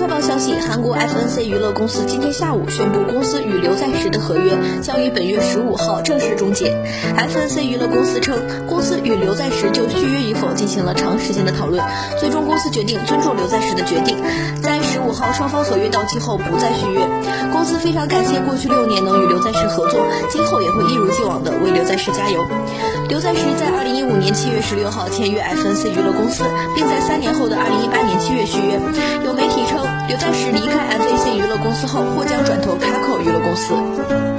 快报消息，韩国 FNC 娱乐公司今天下午宣布，公司与刘在石的合约将于本月十五号正式终结。FNC 娱乐公司称，公司与刘在石就续约与否进行了长时间的讨论，最终公司决定尊重刘在石的决定，在十五号双方合约到期后不再续约。公司非常感谢过去六年能与刘在石合作，今后也会一如既往的为刘在石加油。刘在石在二零一五年七月十六号签约 FNC 娱乐公司，并在三年后的二零一八年七月续约。刘在石离开 FAC 娱乐公司后或将转投卡口娱乐公司。